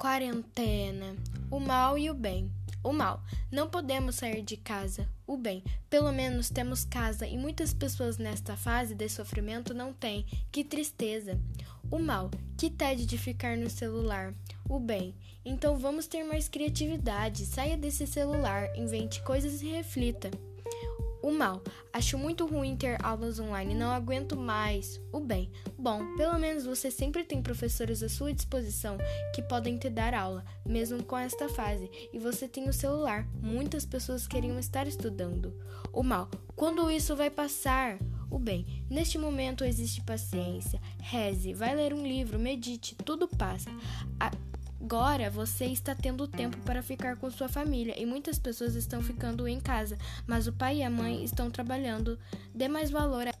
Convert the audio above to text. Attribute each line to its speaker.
Speaker 1: Quarentena. O mal e o bem. O mal. Não podemos sair de casa. O bem. Pelo menos temos casa e muitas pessoas nesta fase de sofrimento não têm. Que tristeza. O mal. Que tédio de ficar no celular. O bem. Então vamos ter mais criatividade. Saia desse celular, invente coisas e reflita. O mal. Acho muito ruim ter aulas online, não aguento mais. O bem. Bom, pelo menos você sempre tem professores à sua disposição que podem te dar aula, mesmo com esta fase. E você tem o celular. Muitas pessoas queriam estar estudando. O mal. Quando isso vai passar? O bem, neste momento existe paciência. Reze, vai ler um livro, medite, tudo passa. A Agora você está tendo tempo para ficar com sua família e muitas pessoas estão ficando em casa, mas o pai e a mãe estão trabalhando. Dê mais valor a